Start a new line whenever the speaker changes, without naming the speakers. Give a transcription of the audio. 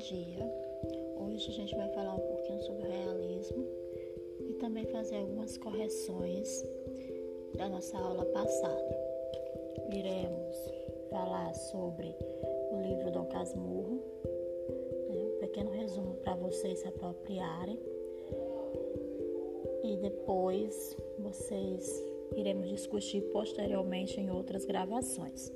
dia. Hoje a gente vai falar um pouquinho sobre realismo e também fazer algumas correções da nossa aula passada. Iremos falar sobre o livro Dom Casmurro, né? um pequeno resumo para vocês se apropriarem. E depois vocês iremos discutir posteriormente em outras gravações.